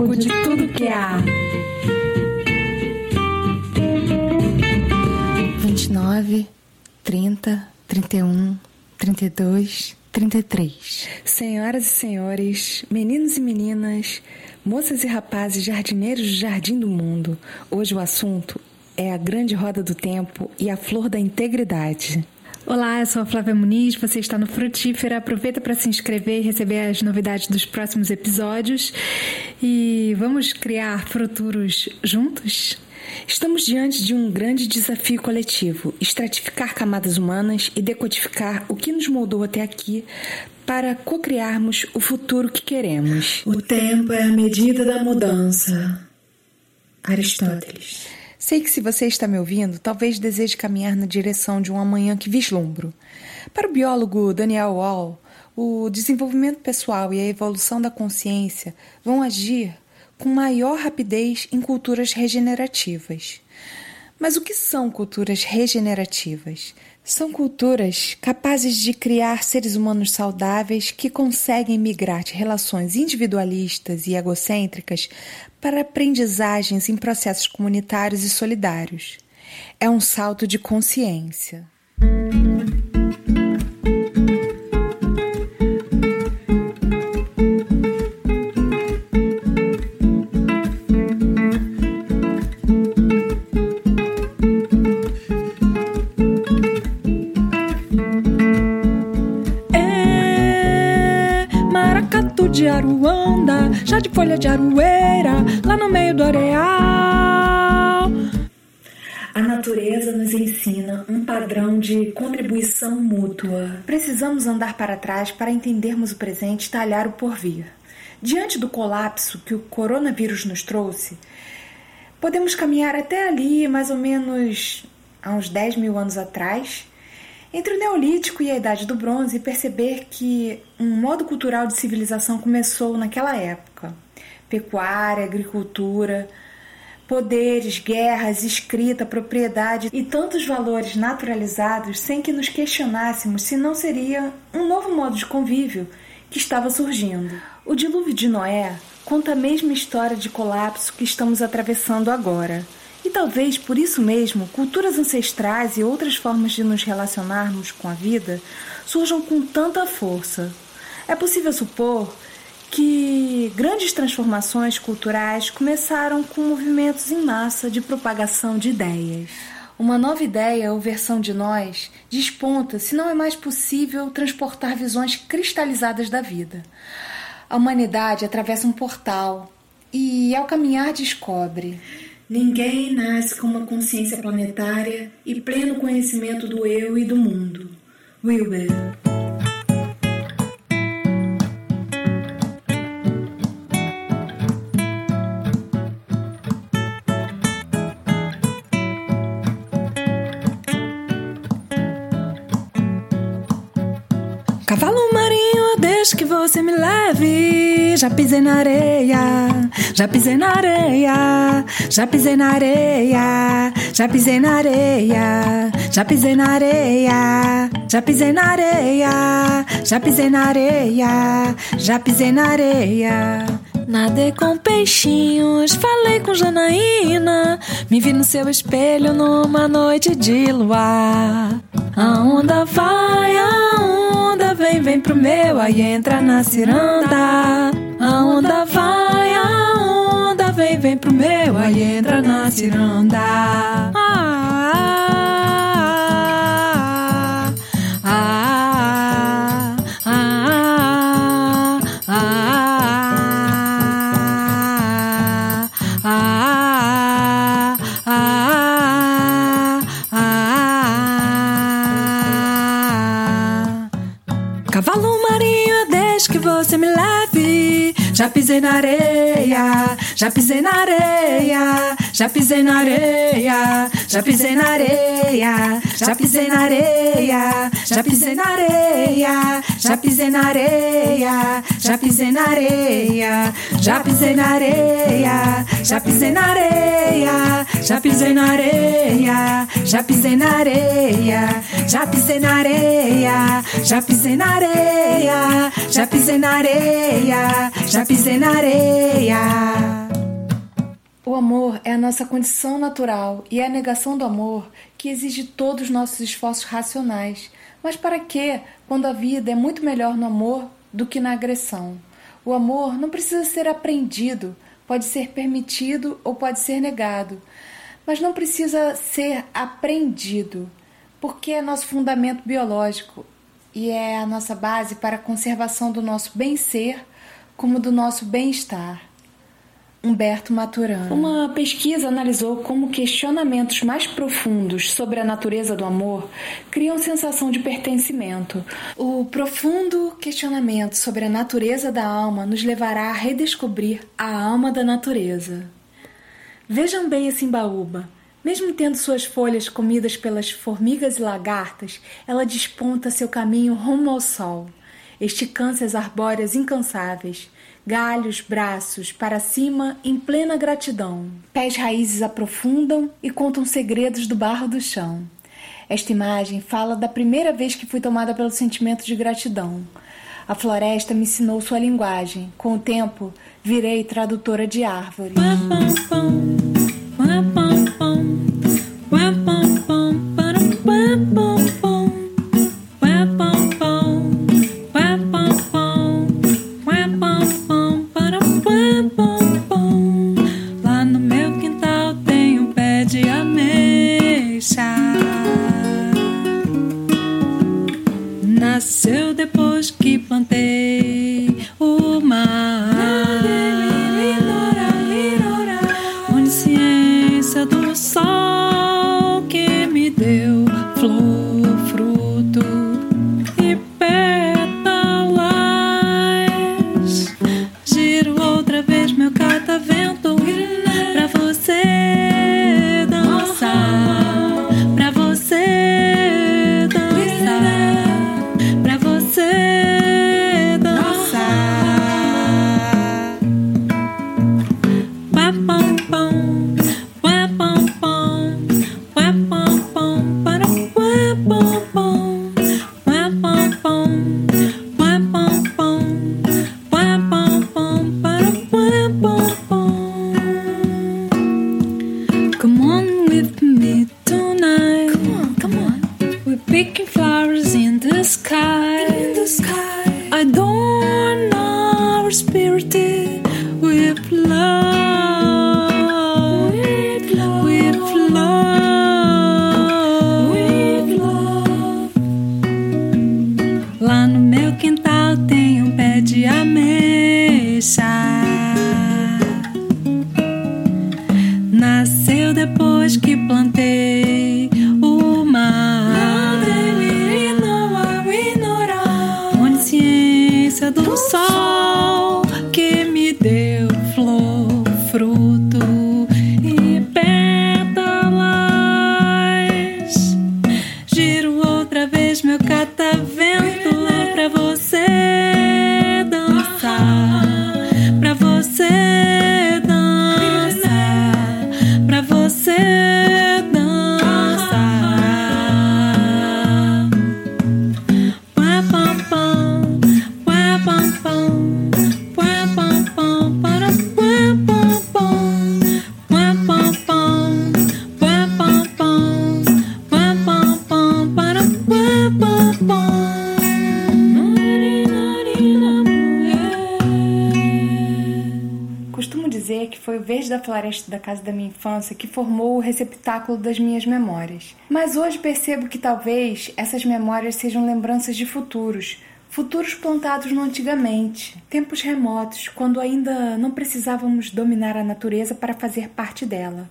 pouco de tudo que há. 29, 30, 31, 32, 33. Senhoras e senhores, meninos e meninas, moças e rapazes, jardineiros do jardim do mundo, hoje o assunto é a grande roda do tempo e a flor da integridade. Olá, eu sou a Flávia Muniz, você está no Frutífera. Aproveita para se inscrever e receber as novidades dos próximos episódios. E vamos criar futuros juntos? Estamos diante de um grande desafio coletivo: estratificar camadas humanas e decodificar o que nos moldou até aqui para cocriarmos o futuro que queremos. O tempo é a medida da mudança. Aristóteles. Sei que se você está me ouvindo, talvez deseje caminhar na direção de um amanhã que vislumbro. Para o biólogo Daniel Wall, o desenvolvimento pessoal e a evolução da consciência vão agir com maior rapidez em culturas regenerativas. Mas o que são culturas regenerativas? São culturas capazes de criar seres humanos saudáveis que conseguem migrar de relações individualistas e egocêntricas para aprendizagens em processos comunitários e solidários. É um salto de consciência. De aroeira, lá no meio do areal. A natureza nos ensina um padrão de contribuição mútua. Precisamos andar para trás para entendermos o presente e talhar o porvir. Diante do colapso que o coronavírus nos trouxe, podemos caminhar até ali, mais ou menos há uns 10 mil anos atrás, entre o Neolítico e a Idade do Bronze e perceber que um modo cultural de civilização começou naquela época. Pecuária, agricultura, poderes, guerras, escrita, propriedade e tantos valores naturalizados sem que nos questionássemos se não seria um novo modo de convívio que estava surgindo. O dilúvio de Noé conta a mesma história de colapso que estamos atravessando agora. E talvez por isso mesmo, culturas ancestrais e outras formas de nos relacionarmos com a vida surjam com tanta força. É possível supor que grandes transformações culturais começaram com movimentos em massa de propagação de ideias. Uma nova ideia ou versão de nós desponta se não é mais possível transportar visões cristalizadas da vida. A humanidade atravessa um portal e, ao caminhar, descobre Ninguém nasce com uma consciência planetária e pleno conhecimento do eu e do mundo. Wilber. Que você me leve. Já pisei na areia, já pisei na areia, já pisei na areia, já pisei na areia, já pisei na areia, já pisei na areia, já pisei na areia, já pisei na areia. Nadei com peixinhos, falei com Janaína, me vi no seu espelho numa noite de luar. A onda vai, a onda vem, vem pro meu, aí entra na ciranda. A onda vai, a onda vem, vem pro meu, aí entra na ciranda. Pisei na areia, já pisei na areia, já pisei na areia, já pisei na areia, já pisei na areia, já pisei na areia, já pisei na areia, já pisei na areia, já pisei na areia, já pisei na areia, já pisei na areia, já pisei na areia, já pisei na areia, já pisei na areia, já pisei na areia. O amor é a nossa condição natural e é a negação do amor que exige todos os nossos esforços racionais. Mas para quê, quando a vida é muito melhor no amor do que na agressão? O amor não precisa ser aprendido, pode ser permitido ou pode ser negado, mas não precisa ser aprendido, porque é nosso fundamento biológico e é a nossa base para a conservação do nosso bem-ser como do nosso bem-estar. Humberto Maturana. Uma pesquisa analisou como questionamentos mais profundos sobre a natureza do amor criam sensação de pertencimento. O profundo questionamento sobre a natureza da alma nos levará a redescobrir a alma da natureza. Vejam bem esse imbaúba. Mesmo tendo suas folhas comidas pelas formigas e lagartas, ela desponta seu caminho rumo ao sol, esticando as arbóreas incansáveis galhos, braços para cima em plena gratidão. Pés raízes aprofundam e contam segredos do barro do chão. Esta imagem fala da primeira vez que fui tomada pelo sentimento de gratidão. A floresta me ensinou sua linguagem. Com o tempo, virei tradutora de árvore. Da floresta da casa da minha infância que formou o receptáculo das minhas memórias. Mas hoje percebo que talvez essas memórias sejam lembranças de futuros, futuros plantados no antigamente, tempos remotos, quando ainda não precisávamos dominar a natureza para fazer parte dela.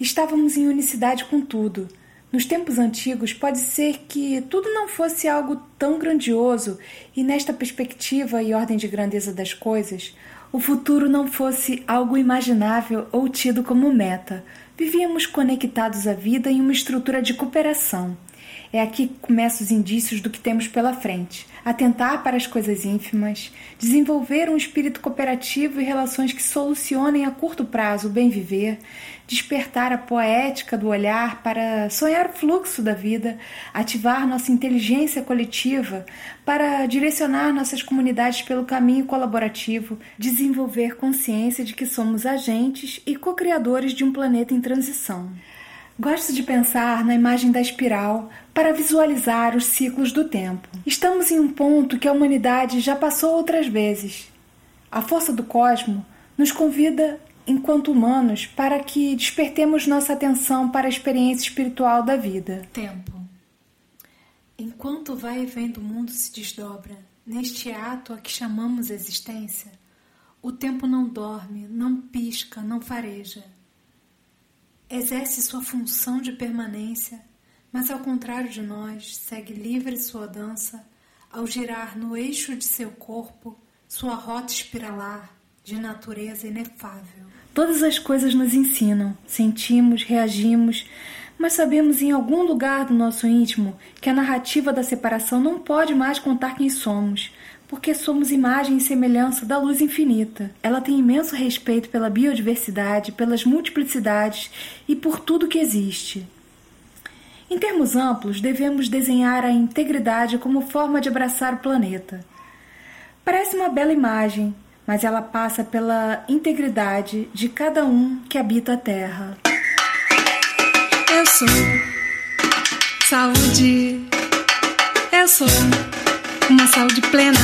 Estávamos em unicidade com tudo. Nos tempos antigos, pode ser que tudo não fosse algo tão grandioso, e nesta perspectiva e ordem de grandeza das coisas, o futuro não fosse algo imaginável ou tido como meta. Vivíamos conectados à vida em uma estrutura de cooperação. É aqui que começam os indícios do que temos pela frente. Atentar para as coisas ínfimas, desenvolver um espírito cooperativo e relações que solucionem a curto prazo o bem viver, despertar a poética do olhar para sonhar o fluxo da vida, ativar nossa inteligência coletiva para direcionar nossas comunidades pelo caminho colaborativo, desenvolver consciência de que somos agentes e co-criadores de um planeta em transição. Gosto de pensar na imagem da espiral para visualizar os ciclos do tempo. Estamos em um ponto que a humanidade já passou outras vezes. A força do cosmo nos convida, enquanto humanos, para que despertemos nossa atenção para a experiência espiritual da vida. Tempo. Enquanto vai e vem do mundo se desdobra, neste ato a que chamamos existência, o tempo não dorme, não pisca, não fareja exerce sua função de permanência, mas ao contrário de nós, segue livre sua dança ao girar no eixo de seu corpo sua rota espiralar de natureza inefável. Todas as coisas nos ensinam, sentimos, reagimos, mas sabemos em algum lugar do nosso íntimo que a narrativa da separação não pode mais contar quem somos, porque somos imagem e semelhança da luz infinita. Ela tem imenso respeito pela biodiversidade, pelas multiplicidades e por tudo que existe. Em termos amplos, devemos desenhar a integridade como forma de abraçar o planeta. Parece uma bela imagem, mas ela passa pela integridade de cada um que habita a Terra. Eu sou saúde. Eu sou uma saúde plena.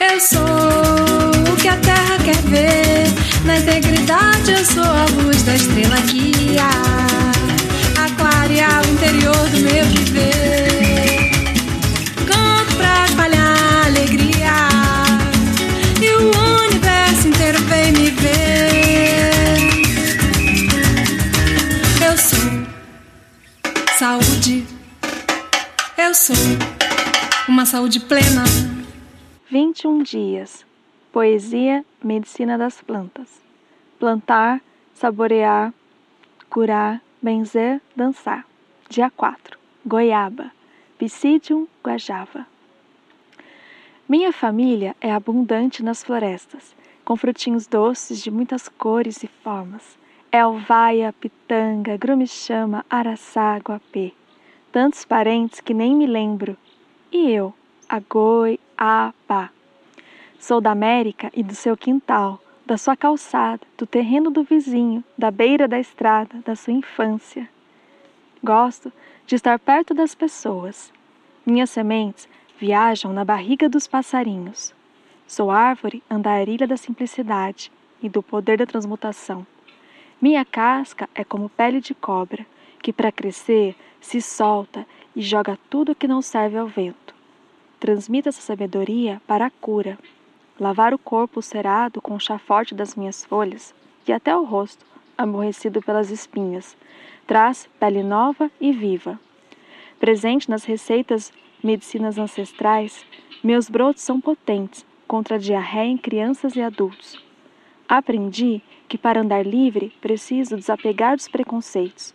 Eu sou o que a terra quer ver. Na integridade, eu sou a luz da estrela guia. Aquaria o interior do meu viver. Saúde plena. 21 dias. Poesia, medicina das plantas. Plantar, saborear, curar, benzer, dançar. Dia 4. Goiaba. Psidium guajava. Minha família é abundante nas florestas, com frutinhos doces de muitas cores e formas. Elvaia, pitanga, grumichama, araçá, guapê. Tantos parentes que nem me lembro e eu, a goiaba. Sou da América e do seu quintal, da sua calçada, do terreno do vizinho, da beira da estrada, da sua infância. Gosto de estar perto das pessoas. Minhas sementes viajam na barriga dos passarinhos. Sou árvore andarilha da simplicidade e do poder da transmutação. Minha casca é como pele de cobra, que para crescer se solta e joga tudo que não serve ao vento. Transmita essa sabedoria para a cura. Lavar o corpo cerado com o chá forte das minhas folhas e até o rosto, aborrecido pelas espinhas, traz pele nova e viva. Presente nas receitas medicinas ancestrais, meus brotos são potentes contra a diarreia em crianças e adultos. Aprendi que para andar livre preciso desapegar dos preconceitos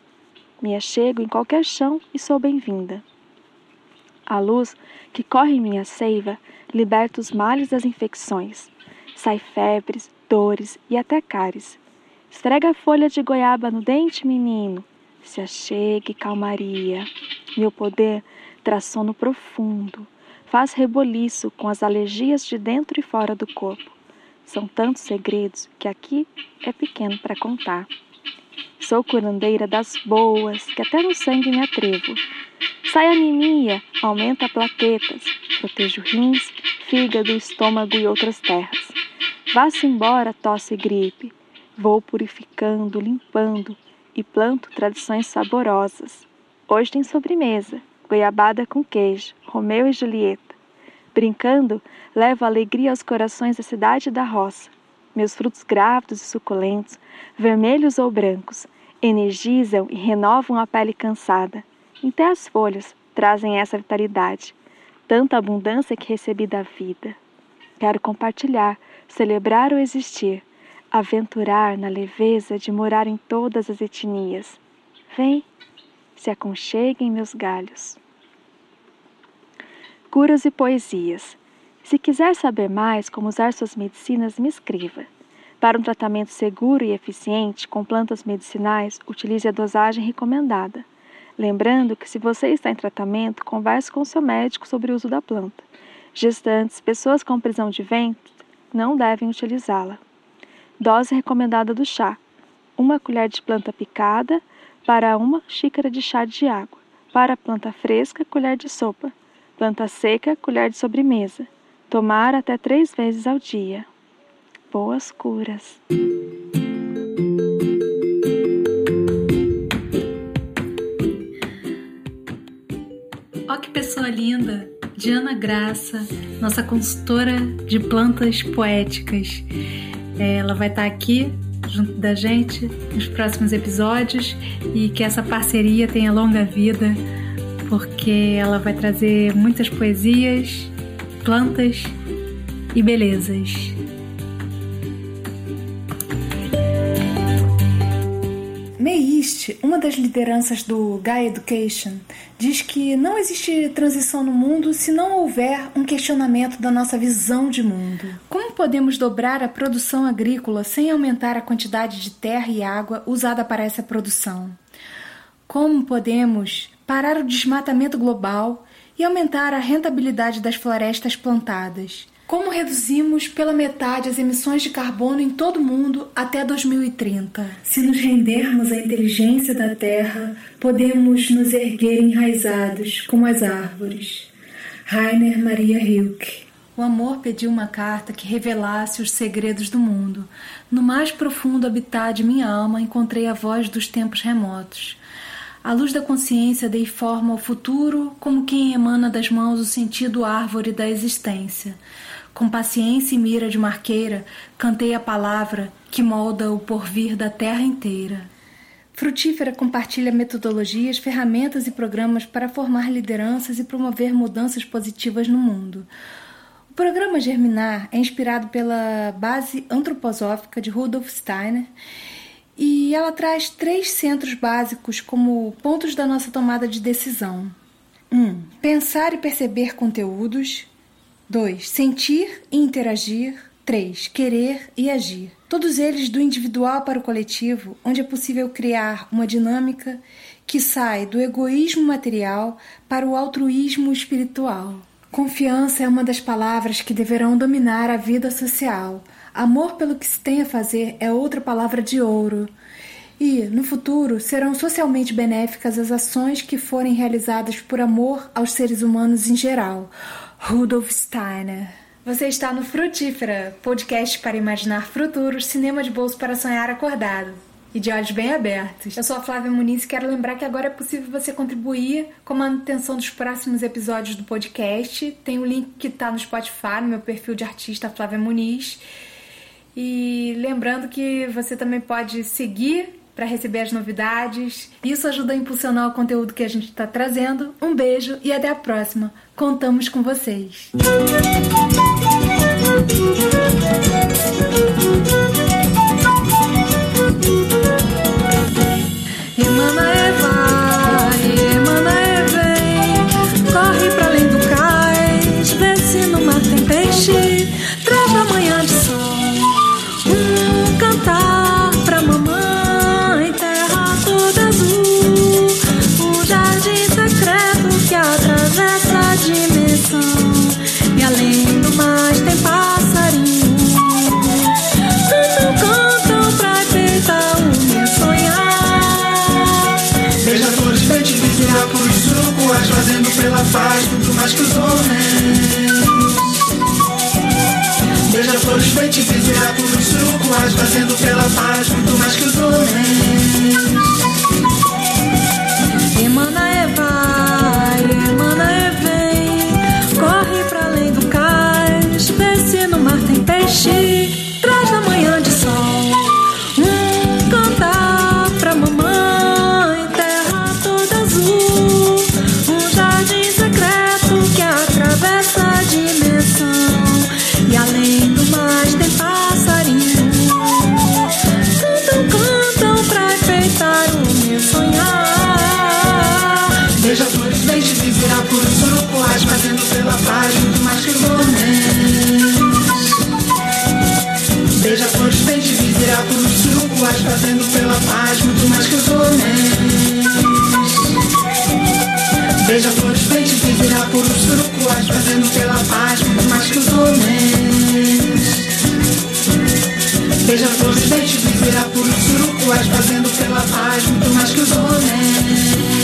me achego em qualquer chão e sou bem-vinda. A luz que corre em minha seiva liberta os males das infecções. Sai febres, dores e até cáries. Esfrega a folha de goiaba no dente, menino. Se achegue, calmaria. Meu poder traz sono profundo. Faz reboliço com as alergias de dentro e fora do corpo. São tantos segredos que aqui é pequeno para contar. Sou curandeira das boas, que até no sangue me atrevo. Sai anemia, aumenta plaquetas, protejo rins, fígado, estômago e outras terras. Vá-se embora tosse e gripe. Vou purificando, limpando e planto tradições saborosas. Hoje tem sobremesa, goiabada com queijo, Romeu e Julieta. Brincando, levo alegria aos corações da cidade e da roça. Meus frutos grávidos e suculentos, vermelhos ou brancos, energizam e renovam a pele cansada. Até as folhas trazem essa vitalidade, tanta abundância que recebi da vida. Quero compartilhar, celebrar o existir, aventurar na leveza de morar em todas as etnias. Vem, se aconchegue em meus galhos. Curas e poesias. Se quiser saber mais como usar suas medicinas, me escreva. Para um tratamento seguro e eficiente com plantas medicinais, utilize a dosagem recomendada. Lembrando que, se você está em tratamento, converse com seu médico sobre o uso da planta. Gestantes, pessoas com prisão de ventre não devem utilizá-la. Dose recomendada do chá: uma colher de planta picada para uma xícara de chá de água. Para planta fresca, colher de sopa. Planta seca, colher de sobremesa. Tomar até três vezes ao dia. Boas curas. Linda! Diana Graça, nossa consultora de plantas poéticas. É, ela vai estar aqui junto da gente nos próximos episódios e que essa parceria tenha longa vida, porque ela vai trazer muitas poesias, plantas e belezas. Meist, uma das lideranças do Gaia Education, diz que não existe transição no mundo se não houver um questionamento da nossa visão de mundo. Como podemos dobrar a produção agrícola sem aumentar a quantidade de terra e água usada para essa produção? Como podemos parar o desmatamento global e aumentar a rentabilidade das florestas plantadas? Como reduzimos pela metade as emissões de carbono em todo o mundo até 2030? Se nos rendermos à inteligência da Terra, podemos nos erguer enraizados como as árvores. Rainer Maria Rilke o amor pediu uma carta que revelasse os segredos do mundo. No mais profundo habitat de minha alma encontrei a voz dos tempos remotos. A luz da consciência dei forma ao futuro, como quem emana das mãos o sentido árvore da existência. Com paciência e mira de marqueira, cantei a palavra que molda o porvir da terra inteira. Frutífera compartilha metodologias, ferramentas e programas para formar lideranças e promover mudanças positivas no mundo. O programa Germinar é inspirado pela base antroposófica de Rudolf Steiner e ela traz três centros básicos como pontos da nossa tomada de decisão. 1. Um, pensar e perceber conteúdos. 2. Sentir e interagir. 3. Querer e agir. Todos eles do individual para o coletivo, onde é possível criar uma dinâmica que sai do egoísmo material para o altruísmo espiritual. Confiança é uma das palavras que deverão dominar a vida social. Amor pelo que se tem a fazer é outra palavra de ouro. E, no futuro, serão socialmente benéficas as ações que forem realizadas por amor aos seres humanos em geral. Rudolf Steiner. Você está no Frutífera, podcast para imaginar futuros, cinema de bolso para sonhar acordado e de olhos bem abertos. Eu sou a Flávia Muniz e quero lembrar que agora é possível você contribuir com a manutenção dos próximos episódios do podcast. Tem o um link que está no Spotify, no meu perfil de artista Flávia Muniz. E lembrando que você também pode seguir para receber as novidades. Isso ajuda a impulsionar o conteúdo que a gente está trazendo. Um beijo e até a próxima. Contamos com vocês. Paz muito mais que os homens. Beija-flores, peixe, vigiar por surucuás Fazendo pela paz muito mais que os homens Surucuás, fazendo pela paz muito mais que os homens. Beija-flores, peixe de Virapuros, surucuás, fazendo pela paz muito mais que os homens. Beija-flores, peixe de Virapuros, surucuás, fazendo pela paz muito mais que os homens.